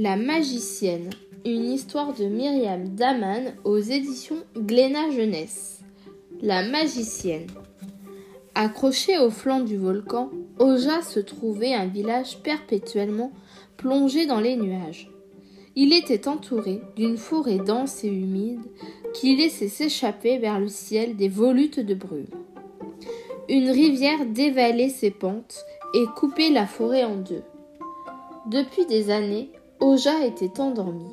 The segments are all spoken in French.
La magicienne, une histoire de Myriam Daman aux éditions Glénat Jeunesse. La magicienne. Accroché au flanc du volcan, Oja se trouvait un village perpétuellement plongé dans les nuages. Il était entouré d'une forêt dense et humide qui laissait s'échapper vers le ciel des volutes de brume. Une rivière dévalait ses pentes et coupait la forêt en deux. Depuis des années, Oja était endormi.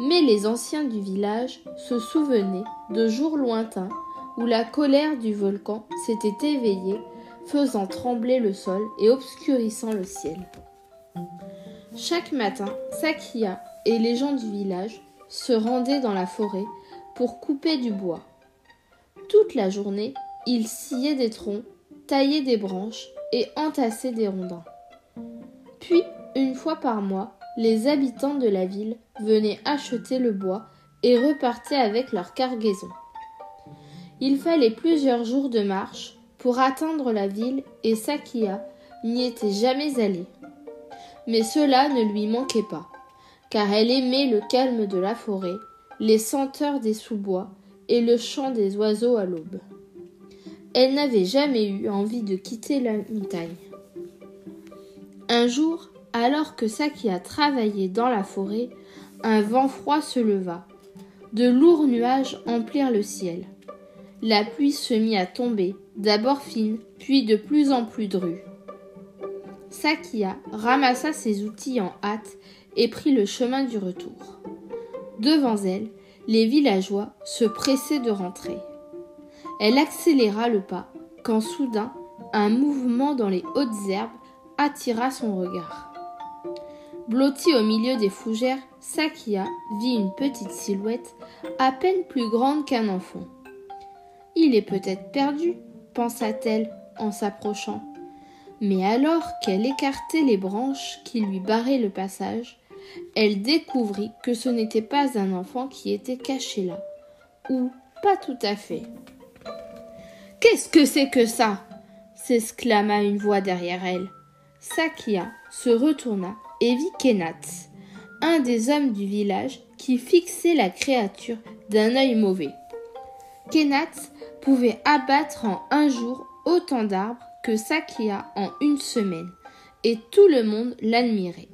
Mais les anciens du village se souvenaient de jours lointains où la colère du volcan s'était éveillée, faisant trembler le sol et obscurissant le ciel. Chaque matin, Sakia et les gens du village se rendaient dans la forêt pour couper du bois. Toute la journée, ils sciaient des troncs, taillaient des branches et entassaient des rondins. Puis, une fois par mois, les habitants de la ville venaient acheter le bois et repartaient avec leur cargaison. Il fallait plusieurs jours de marche pour atteindre la ville et Sakia n'y était jamais allée. Mais cela ne lui manquait pas, car elle aimait le calme de la forêt, les senteurs des sous-bois et le chant des oiseaux à l'aube. Elle n'avait jamais eu envie de quitter la montagne. Un jour, alors que Sakia travaillait dans la forêt, un vent froid se leva. De lourds nuages emplirent le ciel. La pluie se mit à tomber, d'abord fine, puis de plus en plus drue. Sakia ramassa ses outils en hâte et prit le chemin du retour. Devant elle, les villageois se pressaient de rentrer. Elle accéléra le pas quand soudain un mouvement dans les hautes herbes attira son regard. Blottie au milieu des fougères, Sakia vit une petite silhouette à peine plus grande qu'un enfant. Il est peut-être perdu, pensa-t-elle en s'approchant. Mais alors qu'elle écartait les branches qui lui barraient le passage, elle découvrit que ce n'était pas un enfant qui était caché là, ou pas tout à fait. Qu'est-ce que c'est que ça? s'exclama une voix derrière elle. Sakia se retourna et vit Kenat, un des hommes du village qui fixait la créature d'un œil mauvais. Kenat pouvait abattre en un jour autant d'arbres que Sakia en une semaine, et tout le monde l'admirait.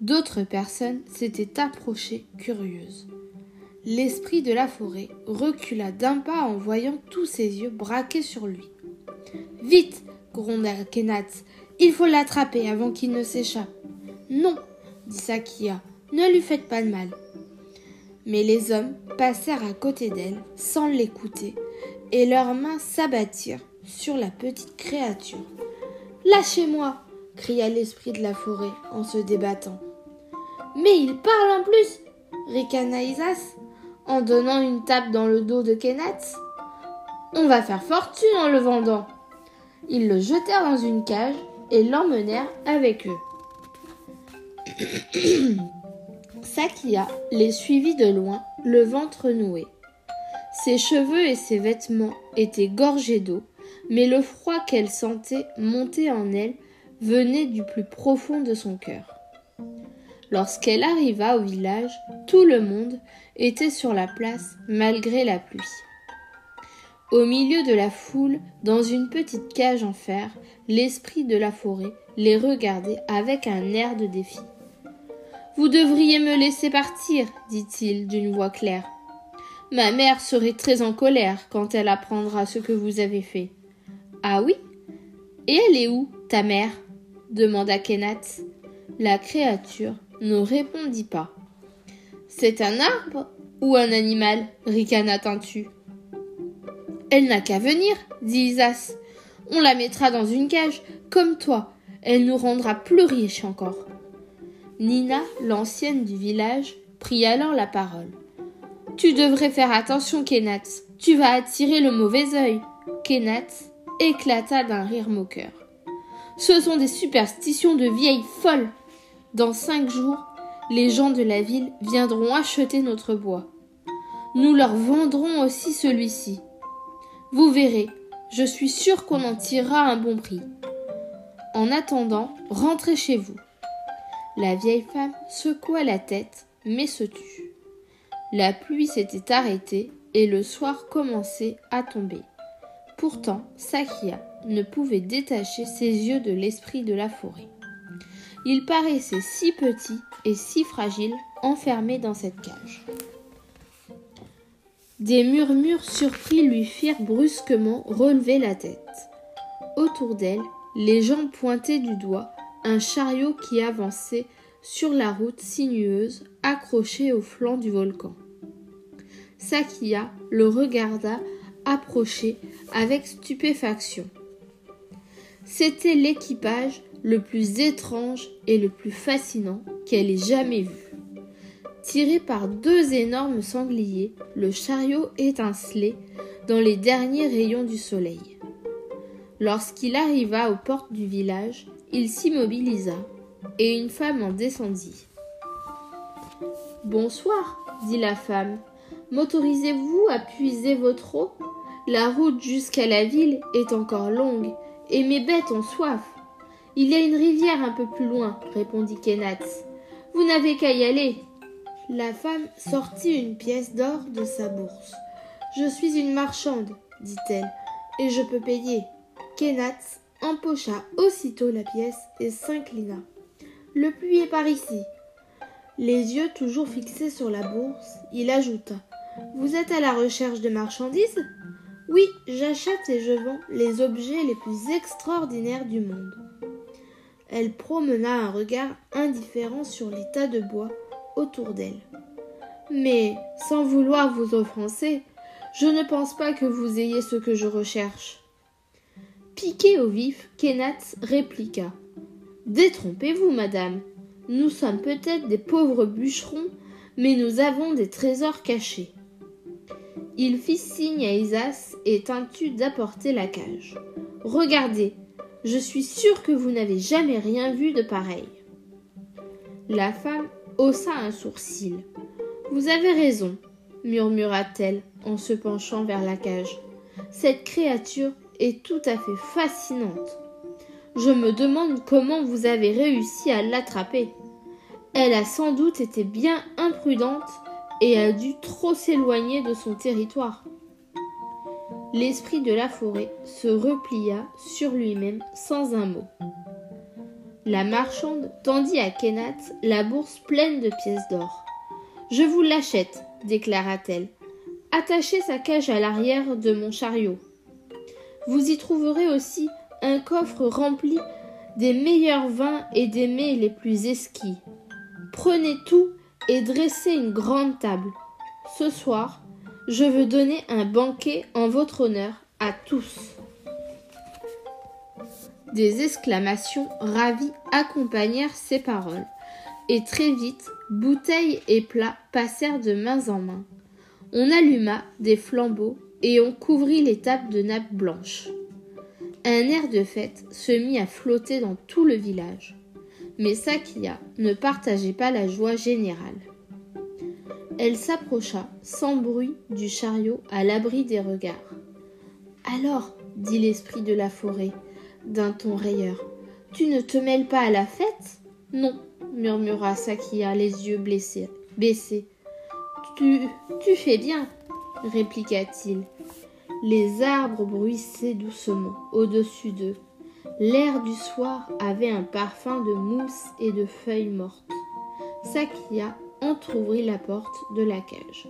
D'autres personnes s'étaient approchées curieuses. L'esprit de la forêt recula d'un pas en voyant tous ses yeux braqués sur lui. Vite gronda Kenat, il faut l'attraper avant qu'il ne s'échappe. Non, dit Sakia, ne lui faites pas de mal. Mais les hommes passèrent à côté d'elle sans l'écouter, et leurs mains s'abattirent sur la petite créature. Lâchez-moi cria l'esprit de la forêt en se débattant. Mais il parle en plus ricana Isas en donnant une tape dans le dos de Kenneth. On va faire fortune en le vendant. Ils le jetèrent dans une cage et l'emmenèrent avec eux. Sakia les suivit de loin, le ventre noué. Ses cheveux et ses vêtements étaient gorgés d'eau, mais le froid qu'elle sentait monter en elle venait du plus profond de son cœur. Lorsqu'elle arriva au village, tout le monde était sur la place malgré la pluie. Au milieu de la foule, dans une petite cage en fer, l'esprit de la forêt les regardait avec un air de défi. Vous devriez me laisser partir, dit-il d'une voix claire. Ma mère serait très en colère quand elle apprendra ce que vous avez fait. Ah oui? Et elle est où, ta mère? demanda Kenat. La créature ne répondit pas. C'est un arbre ou un animal? ricana Tintu. Elle n'a qu'à venir, dit Isas. On la mettra dans une cage, comme toi. Elle nous rendra plus riches encore. Nina, l'ancienne du village, prit alors la parole. Tu devrais faire attention, Kenat. Tu vas attirer le mauvais œil. Kenat éclata d'un rire moqueur. Ce sont des superstitions de vieilles folles. Dans cinq jours, les gens de la ville viendront acheter notre bois. Nous leur vendrons aussi celui-ci. Vous verrez, je suis sûre qu'on en tirera un bon prix. En attendant, rentrez chez vous. La vieille femme secoua la tête, mais se tut. La pluie s'était arrêtée et le soir commençait à tomber. Pourtant, Sakia ne pouvait détacher ses yeux de l'esprit de la forêt. Il paraissait si petit et si fragile enfermé dans cette cage. Des murmures surpris lui firent brusquement relever la tête. Autour d'elle, les gens pointaient du doigt un chariot qui avançait sur la route sinueuse accrochée au flanc du volcan. Sakia le regarda approcher avec stupéfaction. C'était l'équipage le plus étrange et le plus fascinant qu'elle ait jamais vu. Tiré par deux énormes sangliers, le chariot étincelait dans les derniers rayons du soleil. Lorsqu'il arriva aux portes du village, il s'immobilisa et une femme en descendit. Bonsoir, dit la femme. M'autorisez-vous à puiser votre eau? La route jusqu'à la ville est encore longue et mes bêtes ont soif. Il y a une rivière un peu plus loin, répondit Kenatz. Vous n'avez qu'à y aller. La femme sortit une pièce d'or de sa bourse. Je suis une marchande, dit-elle, et je peux payer. Empocha aussitôt la pièce et s'inclina. Le puits est par ici. Les yeux toujours fixés sur la bourse, il ajouta Vous êtes à la recherche de marchandises? Oui, j'achète et je vends les objets les plus extraordinaires du monde. Elle promena un regard indifférent sur les tas de bois autour d'elle. Mais, sans vouloir vous offenser, je ne pense pas que vous ayez ce que je recherche. Piqué au vif, Kenatz répliqua. Détrompez-vous, madame. Nous sommes peut-être des pauvres bûcherons, mais nous avons des trésors cachés. Il fit signe à Isas et tentut d'apporter la cage. Regardez, je suis sûre que vous n'avez jamais rien vu de pareil. La femme haussa un sourcil. Vous avez raison, murmura-t-elle en se penchant vers la cage. Cette créature tout à fait fascinante. Je me demande comment vous avez réussi à l'attraper. Elle a sans doute été bien imprudente et a dû trop s'éloigner de son territoire. L'esprit de la forêt se replia sur lui-même sans un mot. La marchande tendit à Kenat la bourse pleine de pièces d'or. Je vous l'achète, déclara-t-elle. Attachez sa cage à l'arrière de mon chariot. Vous y trouverez aussi un coffre rempli des meilleurs vins et des mets les plus esquis. Prenez tout et dressez une grande table. Ce soir, je veux donner un banquet en votre honneur à tous. Des exclamations ravies accompagnèrent ces paroles, et très vite, bouteilles et plats passèrent de main en main. On alluma des flambeaux et on couvrit les tables de nappes blanches. Un air de fête se mit à flotter dans tout le village. Mais Sakia ne partageait pas la joie générale. Elle s'approcha sans bruit du chariot à l'abri des regards. Alors, dit l'esprit de la forêt, d'un ton rayeur, tu ne te mêles pas à la fête Non, murmura Sakia, les yeux baissés. Tu, tu fais bien, répliqua-t-il. Les arbres bruissaient doucement au-dessus d'eux. L'air du soir avait un parfum de mousse et de feuilles mortes. Sakia entr'ouvrit la porte de la cage.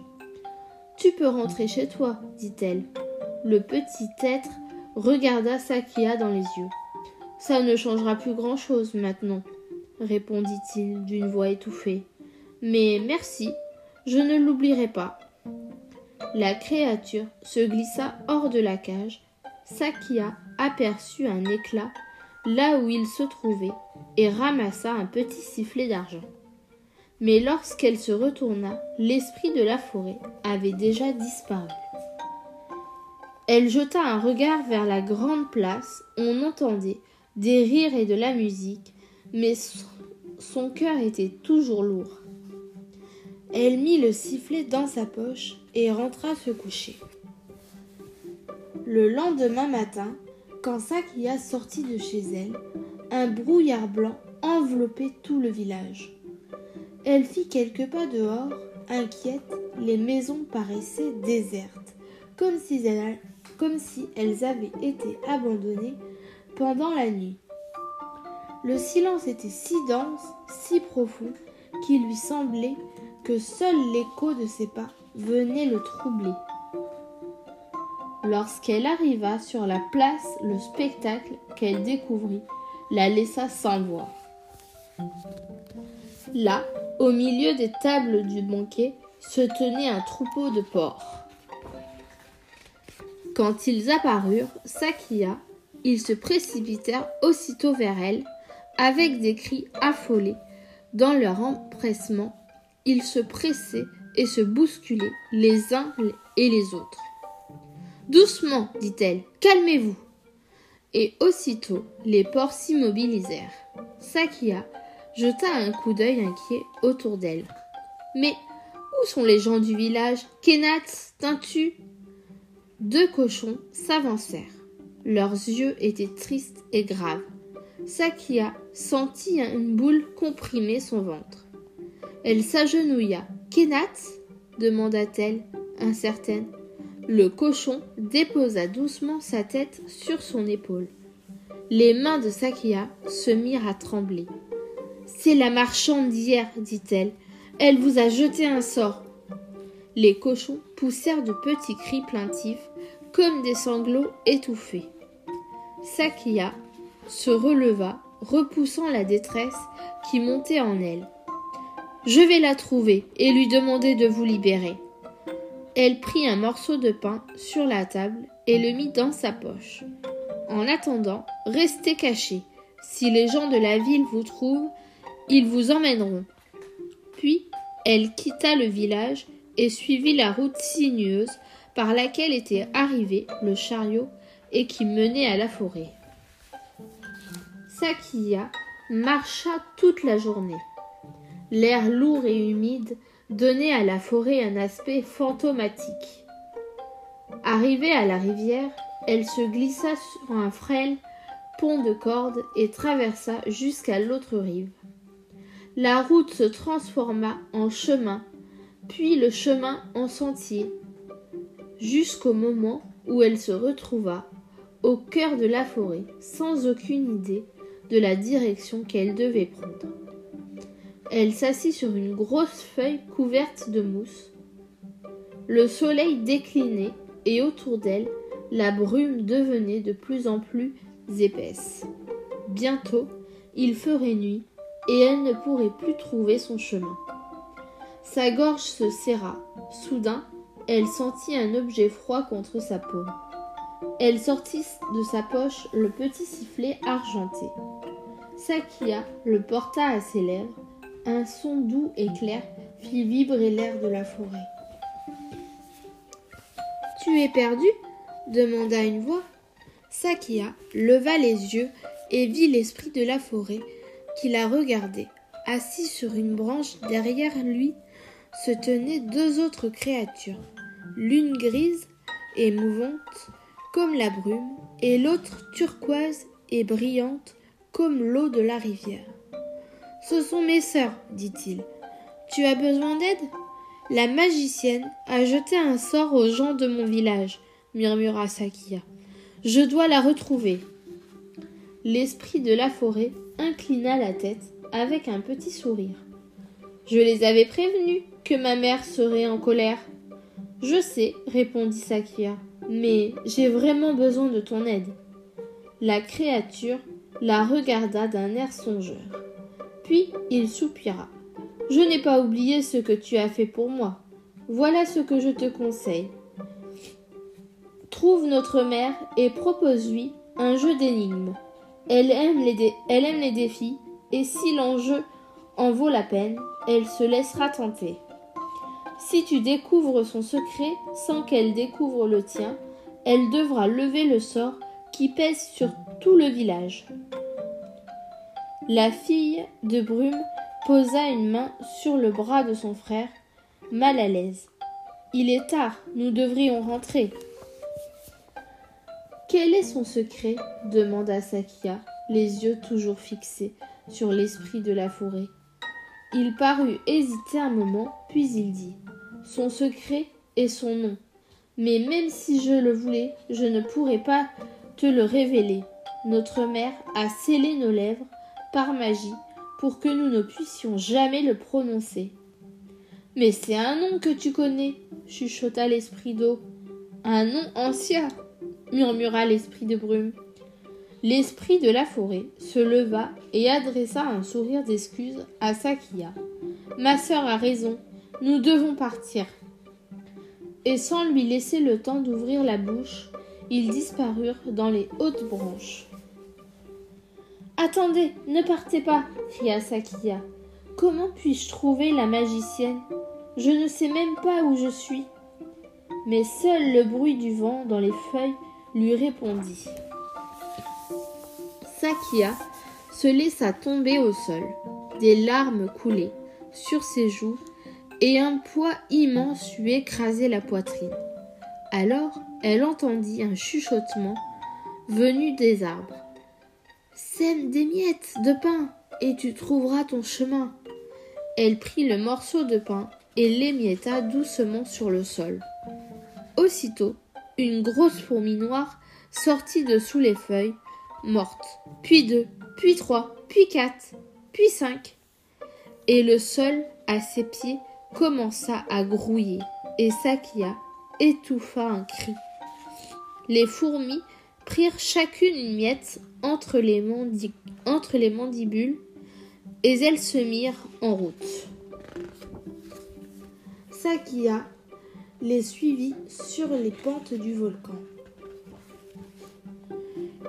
Tu peux rentrer chez toi, dit-elle. Le petit être regarda Sakia dans les yeux. Ça ne changera plus grand-chose maintenant, répondit-il d'une voix étouffée. Mais merci, je ne l'oublierai pas. La créature se glissa hors de la cage. Sakia aperçut un éclat là où il se trouvait et ramassa un petit sifflet d'argent. Mais lorsqu'elle se retourna, l'esprit de la forêt avait déjà disparu. Elle jeta un regard vers la grande place, on entendait des rires et de la musique, mais son cœur était toujours lourd. Elle mit le sifflet dans sa poche et rentra se coucher. Le lendemain matin, quand Sakia sortit de chez elle, un brouillard blanc enveloppait tout le village. Elle fit quelques pas dehors, inquiète, les maisons paraissaient désertes, comme si elles, comme si elles avaient été abandonnées pendant la nuit. Le silence était si dense, si profond, qu'il lui semblait que seul l'écho de ses pas venait le troubler. Lorsqu'elle arriva sur la place, le spectacle qu'elle découvrit la laissa sans voix. Là, au milieu des tables du banquet, se tenait un troupeau de porcs. Quand ils apparurent, Sakia, ils se précipitèrent aussitôt vers elle, avec des cris affolés. Dans leur empressement, ils se pressaient et se bousculaient les uns et les autres. Doucement, dit-elle, calmez-vous. Et aussitôt les porcs s'immobilisèrent. Sakia jeta un coup d'œil inquiet autour d'elle. Mais où sont les gens du village? Kenat, Tintu? Deux cochons s'avancèrent. Leurs yeux étaient tristes et graves. Sakia sentit une boule comprimer son ventre. Elle s'agenouilla. Kenat demanda-t-elle, incertaine. Le cochon déposa doucement sa tête sur son épaule. Les mains de Sakia se mirent à trembler. C'est la marchande d'hier, dit-elle. Elle vous a jeté un sort. Les cochons poussèrent de petits cris plaintifs, comme des sanglots étouffés. Sakia se releva, repoussant la détresse qui montait en elle. Je vais la trouver et lui demander de vous libérer. Elle prit un morceau de pain sur la table et le mit dans sa poche. En attendant, restez cachés. Si les gens de la ville vous trouvent, ils vous emmèneront. Puis elle quitta le village et suivit la route sinueuse par laquelle était arrivé le chariot et qui menait à la forêt. Sakia marcha toute la journée. L'air lourd et humide donnait à la forêt un aspect fantomatique. Arrivée à la rivière, elle se glissa sur un frêle pont de corde et traversa jusqu'à l'autre rive. La route se transforma en chemin, puis le chemin en sentier, jusqu'au moment où elle se retrouva au cœur de la forêt, sans aucune idée de la direction qu'elle devait prendre. Elle s'assit sur une grosse feuille couverte de mousse. Le soleil déclinait et autour d'elle, la brume devenait de plus en plus épaisse. Bientôt, il ferait nuit et elle ne pourrait plus trouver son chemin. Sa gorge se serra. Soudain, elle sentit un objet froid contre sa paume. Elle sortit de sa poche le petit sifflet argenté. Sakia le porta à ses lèvres un son doux et clair fit vibrer l'air de la forêt. Tu es perdu? demanda une voix. Sakia leva les yeux et vit l'esprit de la forêt qui la regardait. Assis sur une branche derrière lui se tenaient deux autres créatures, l'une grise et mouvante comme la brume, et l'autre turquoise et brillante comme l'eau de la rivière. Ce sont mes sœurs, dit-il. Tu as besoin d'aide? La magicienne a jeté un sort aux gens de mon village, murmura Sakia. Je dois la retrouver. L'esprit de la forêt inclina la tête avec un petit sourire. Je les avais prévenus que ma mère serait en colère. Je sais, répondit Sakia, mais j'ai vraiment besoin de ton aide. La créature la regarda d'un air songeur. Puis il soupira. Je n'ai pas oublié ce que tu as fait pour moi. Voilà ce que je te conseille. Trouve notre mère et propose-lui un jeu d'énigmes. Elle elle aime les défis, et si l'enjeu en vaut la peine, elle se laissera tenter. Si tu découvres son secret sans qu'elle découvre le tien, elle devra lever le sort qui pèse sur tout le village. La fille de Brume posa une main sur le bras de son frère, mal à l'aise. Il est tard, nous devrions rentrer. Quel est son secret? demanda Sakia. les yeux toujours fixés sur l'esprit de la forêt. Il parut hésiter un moment, puis il dit Son secret est son nom. Mais même si je le voulais, je ne pourrais pas te le révéler. Notre mère a scellé nos lèvres par magie pour que nous ne puissions jamais le prononcer. Mais c'est un nom que tu connais, chuchota l'esprit d'eau. Un nom ancien, murmura l'esprit de brume. L'esprit de la forêt se leva et adressa un sourire d'excuse à Sakia. Ma sœur a raison, nous devons partir. Et sans lui laisser le temps d'ouvrir la bouche, ils disparurent dans les hautes branches. Attendez, ne partez pas, cria Sakia. Comment puis-je trouver la magicienne? Je ne sais même pas où je suis. Mais seul le bruit du vent dans les feuilles lui répondit. Sakia se laissa tomber au sol. Des larmes coulaient sur ses joues et un poids immense lui écrasait la poitrine. Alors elle entendit un chuchotement venu des arbres. Sème des miettes de pain et tu trouveras ton chemin. Elle prit le morceau de pain et l'émietta doucement sur le sol. Aussitôt, une grosse fourmi noire sortit de sous les feuilles morte, puis deux, puis trois, puis quatre, puis cinq. Et le sol, à ses pieds, commença à grouiller, et Sakia étouffa un cri. Les fourmis prirent chacune une miette entre les, mandibules, et elles se mirent en route. Sakia les suivit sur les pentes du volcan.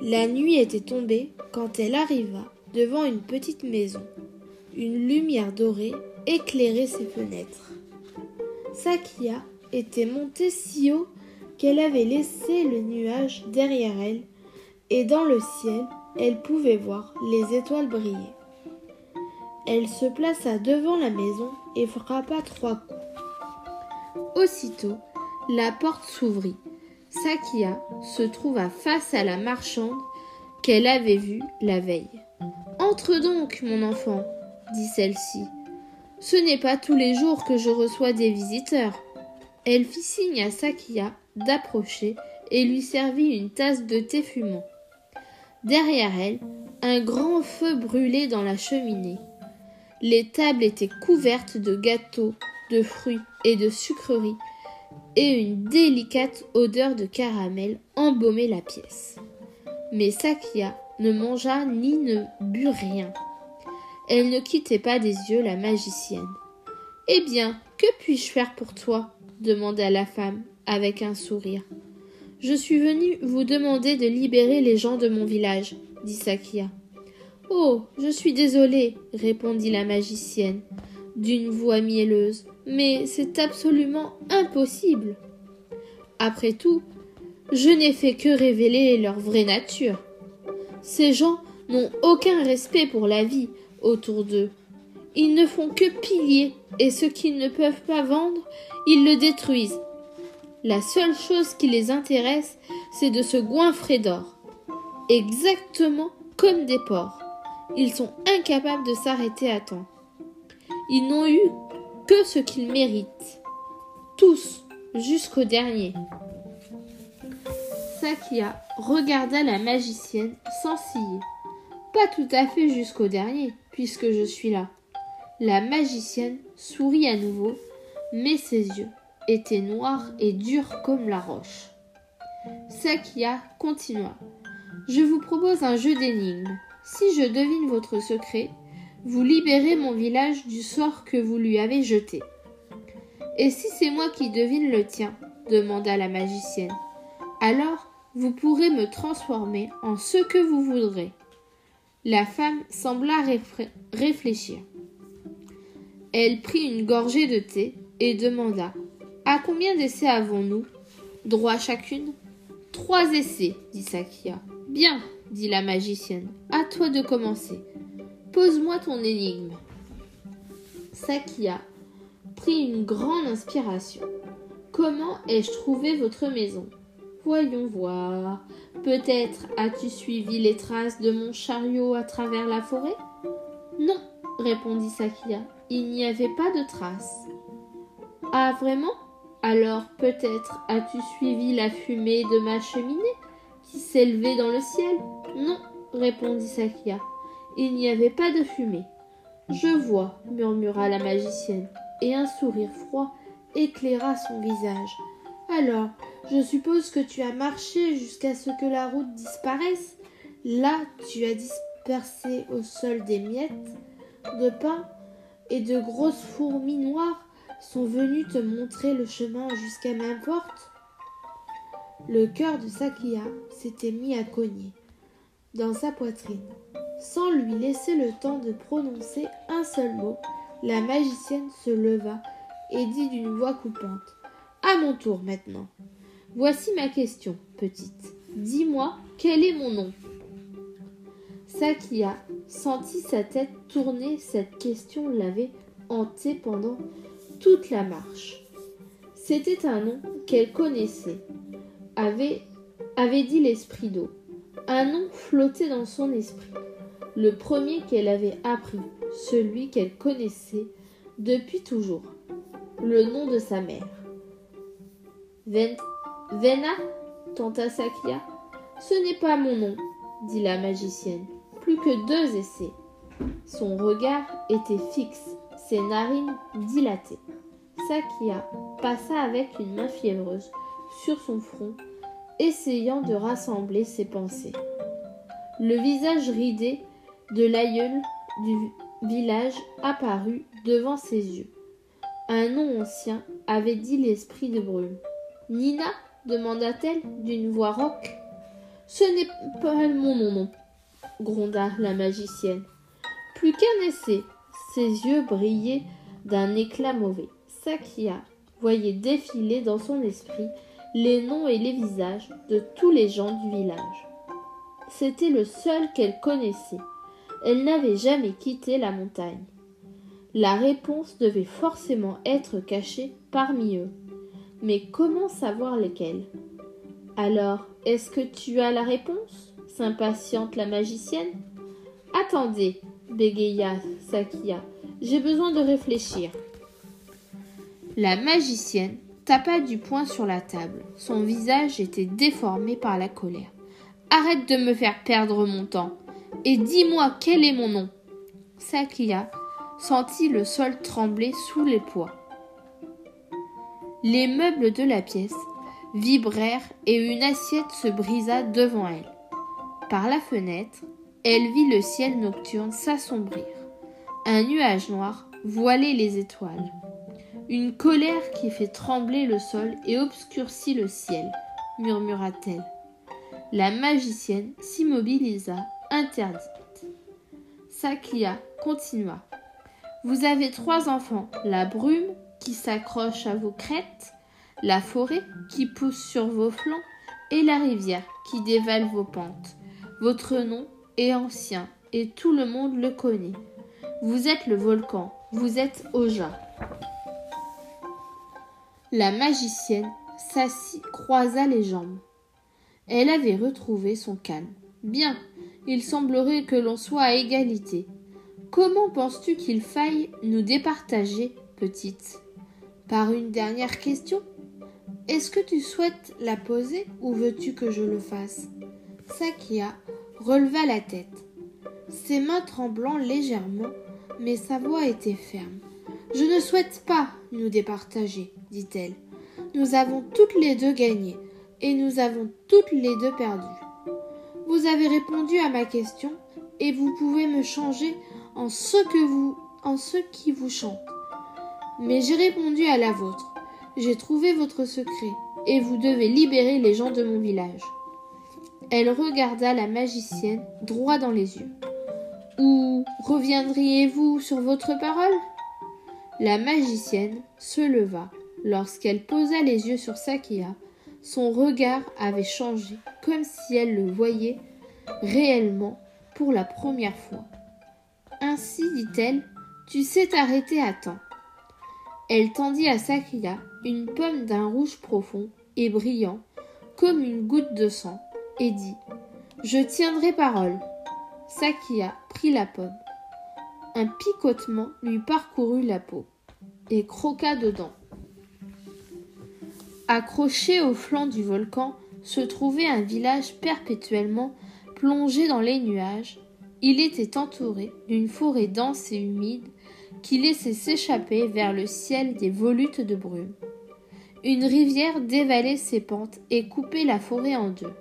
La nuit était tombée quand elle arriva devant une petite maison. Une lumière dorée éclairait ses fenêtres. Sakia était montée si haut qu'elle avait laissé le nuage derrière elle, et dans le ciel, elle pouvait voir les étoiles briller. Elle se plaça devant la maison et frappa trois coups. Aussitôt, la porte s'ouvrit Sakia se trouva face à la marchande qu'elle avait vue la veille. Entre donc, mon enfant, dit celle-ci. Ce n'est pas tous les jours que je reçois des visiteurs. Elle fit signe à Sakia d'approcher et lui servit une tasse de thé fumant. Derrière elle, un grand feu brûlait dans la cheminée. Les tables étaient couvertes de gâteaux, de fruits et de sucreries et une délicate odeur de caramel embaumait la pièce. Mais Sakia ne mangea ni ne but rien. Elle ne quittait pas des yeux la magicienne. Eh bien, que puis-je faire pour toi? demanda la femme avec un sourire. Je suis venue vous demander de libérer les gens de mon village, dit Sakia. Oh, je suis désolée, répondit la magicienne d'une voix mielleuse. Mais c'est absolument impossible. Après tout, je n'ai fait que révéler leur vraie nature. Ces gens n'ont aucun respect pour la vie autour d'eux. Ils ne font que piller, et ce qu'ils ne peuvent pas vendre, ils le détruisent. La seule chose qui les intéresse, c'est de se goinfrer d'or. Exactement comme des porcs. Ils sont incapables de s'arrêter à temps. Ils n'ont eu que ce qu'ils méritent. Tous, jusqu'au dernier. Sakia regarda la magicienne sans ciller. Pas tout à fait jusqu'au dernier, puisque je suis là. La magicienne sourit à nouveau, mais ses yeux étaient noirs et durs comme la roche. Sakia continua. Je vous propose un jeu d'énigmes. Si je devine votre secret, vous libérez mon village du sort que vous lui avez jeté. Et si c'est moi qui devine le tien demanda la magicienne. Alors vous pourrez me transformer en ce que vous voudrez. La femme sembla réfléchir. Elle prit une gorgée de thé et demanda À combien d'essais avons-nous? Droit chacune Trois essais, dit Sakia. Bien, dit la magicienne. À toi de commencer. Pose-moi ton énigme. Sakia prit une grande inspiration. Comment ai-je trouvé votre maison? Voyons voir. Peut-être as-tu suivi les traces de mon chariot à travers la forêt? Non, répondit Sakia, il n'y avait pas de traces. Ah, vraiment? Alors peut-être as-tu suivi la fumée de ma cheminée qui s'élevait dans le ciel? Non, répondit Sakia, il n'y avait pas de fumée. Je vois, murmura la magicienne, et un sourire froid éclaira son visage. Alors, je suppose que tu as marché jusqu'à ce que la route disparaisse. Là, tu as dispersé au sol des miettes de pain et de grosses fourmis noires sont venues te montrer le chemin jusqu'à ma porte. Le cœur de Sakia s'était mis à cogner dans sa poitrine. Sans lui laisser le temps de prononcer un seul mot, la magicienne se leva et dit d'une voix coupante À mon tour maintenant. Voici ma question, petite. Dis-moi, quel est mon nom Sakia sentit sa tête tourner. Cette question l'avait hantée pendant toute la marche. C'était un nom qu'elle connaissait, avait, avait dit l'esprit d'eau. Un nom flottait dans son esprit. Le premier qu'elle avait appris, celui qu'elle connaissait depuis toujours. Le nom de sa mère. Vena tenta Sakia. Ce n'est pas mon nom, dit la magicienne. Plus que deux essais. Son regard était fixe, narines dilatées. Sakia passa avec une main fiévreuse sur son front, essayant de rassembler ses pensées. Le visage ridé de l'aïeul du village apparut devant ses yeux. Un nom ancien avait dit l'esprit de brume. Nina? demanda-t-elle d'une voix rauque. Ce n'est pas mon nom, gronda la magicienne. Plus qu'un essai, ses yeux brillaient d'un éclat mauvais. Sakia voyait défiler dans son esprit les noms et les visages de tous les gens du village. C'était le seul qu'elle connaissait. Elle n'avait jamais quitté la montagne. La réponse devait forcément être cachée parmi eux. Mais comment savoir lesquels? Alors, est-ce que tu as la réponse s'impatiente la magicienne? Attendez, bégaya Sakia, j'ai besoin de réfléchir. La magicienne tapa du poing sur la table. Son visage était déformé par la colère. Arrête de me faire perdre mon temps et dis-moi quel est mon nom. Sakia sentit le sol trembler sous les poids. Les meubles de la pièce vibrèrent et une assiette se brisa devant elle. Par la fenêtre, elle vit le ciel nocturne s'assombrir. Un nuage noir voilait les étoiles. Une colère qui fait trembler le sol et obscurcit le ciel, murmura-t-elle. La magicienne s'immobilisa, interdite. Saklia continua. Vous avez trois enfants, la brume, qui s'accroche à vos crêtes, la forêt qui pousse sur vos flancs et la rivière qui dévale vos pentes. Votre nom est ancien et tout le monde le connaît. Vous êtes le volcan, vous êtes Oja. La magicienne s'assit, croisa les jambes. Elle avait retrouvé son calme. Bien, il semblerait que l'on soit à égalité. Comment penses-tu qu'il faille nous départager, petite? Par une dernière question. Est-ce que tu souhaites la poser ou veux-tu que je le fasse? Sakia releva la tête, ses mains tremblant légèrement, mais sa voix était ferme. Je ne souhaite pas nous départager, dit-elle. Nous avons toutes les deux gagné et nous avons toutes les deux perdu. Vous avez répondu à ma question et vous pouvez me changer en ce que vous en ce qui vous chante. Mais j'ai répondu à la vôtre. J'ai trouvé votre secret, et vous devez libérer les gens de mon village. Elle regarda la magicienne droit dans les yeux. Ou reviendriez-vous sur votre parole? La magicienne se leva. Lorsqu'elle posa les yeux sur Sakia, son regard avait changé, comme si elle le voyait réellement pour la première fois. Ainsi, dit-elle, tu sais t'arrêter à temps. Elle tendit à Sakia une pomme d'un rouge profond et brillant, comme une goutte de sang. Et dit Je tiendrai parole. Sakia prit la pomme. Un picotement lui parcourut la peau et croqua dedans. Accroché au flanc du volcan se trouvait un village perpétuellement plongé dans les nuages. Il était entouré d'une forêt dense et humide qui laissait s'échapper vers le ciel des volutes de brume. Une rivière dévalait ses pentes et coupait la forêt en deux.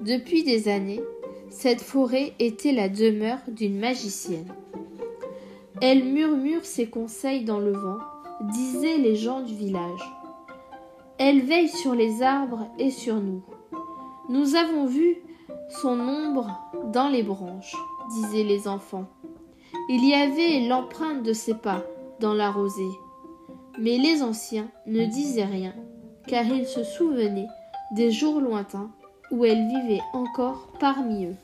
Depuis des années, cette forêt était la demeure d'une magicienne. Elle murmure ses conseils dans le vent, disaient les gens du village. Elle veille sur les arbres et sur nous. Nous avons vu son ombre dans les branches, disaient les enfants. Il y avait l'empreinte de ses pas dans la rosée. Mais les anciens ne disaient rien, car ils se souvenaient des jours lointains où elle vivait encore parmi eux.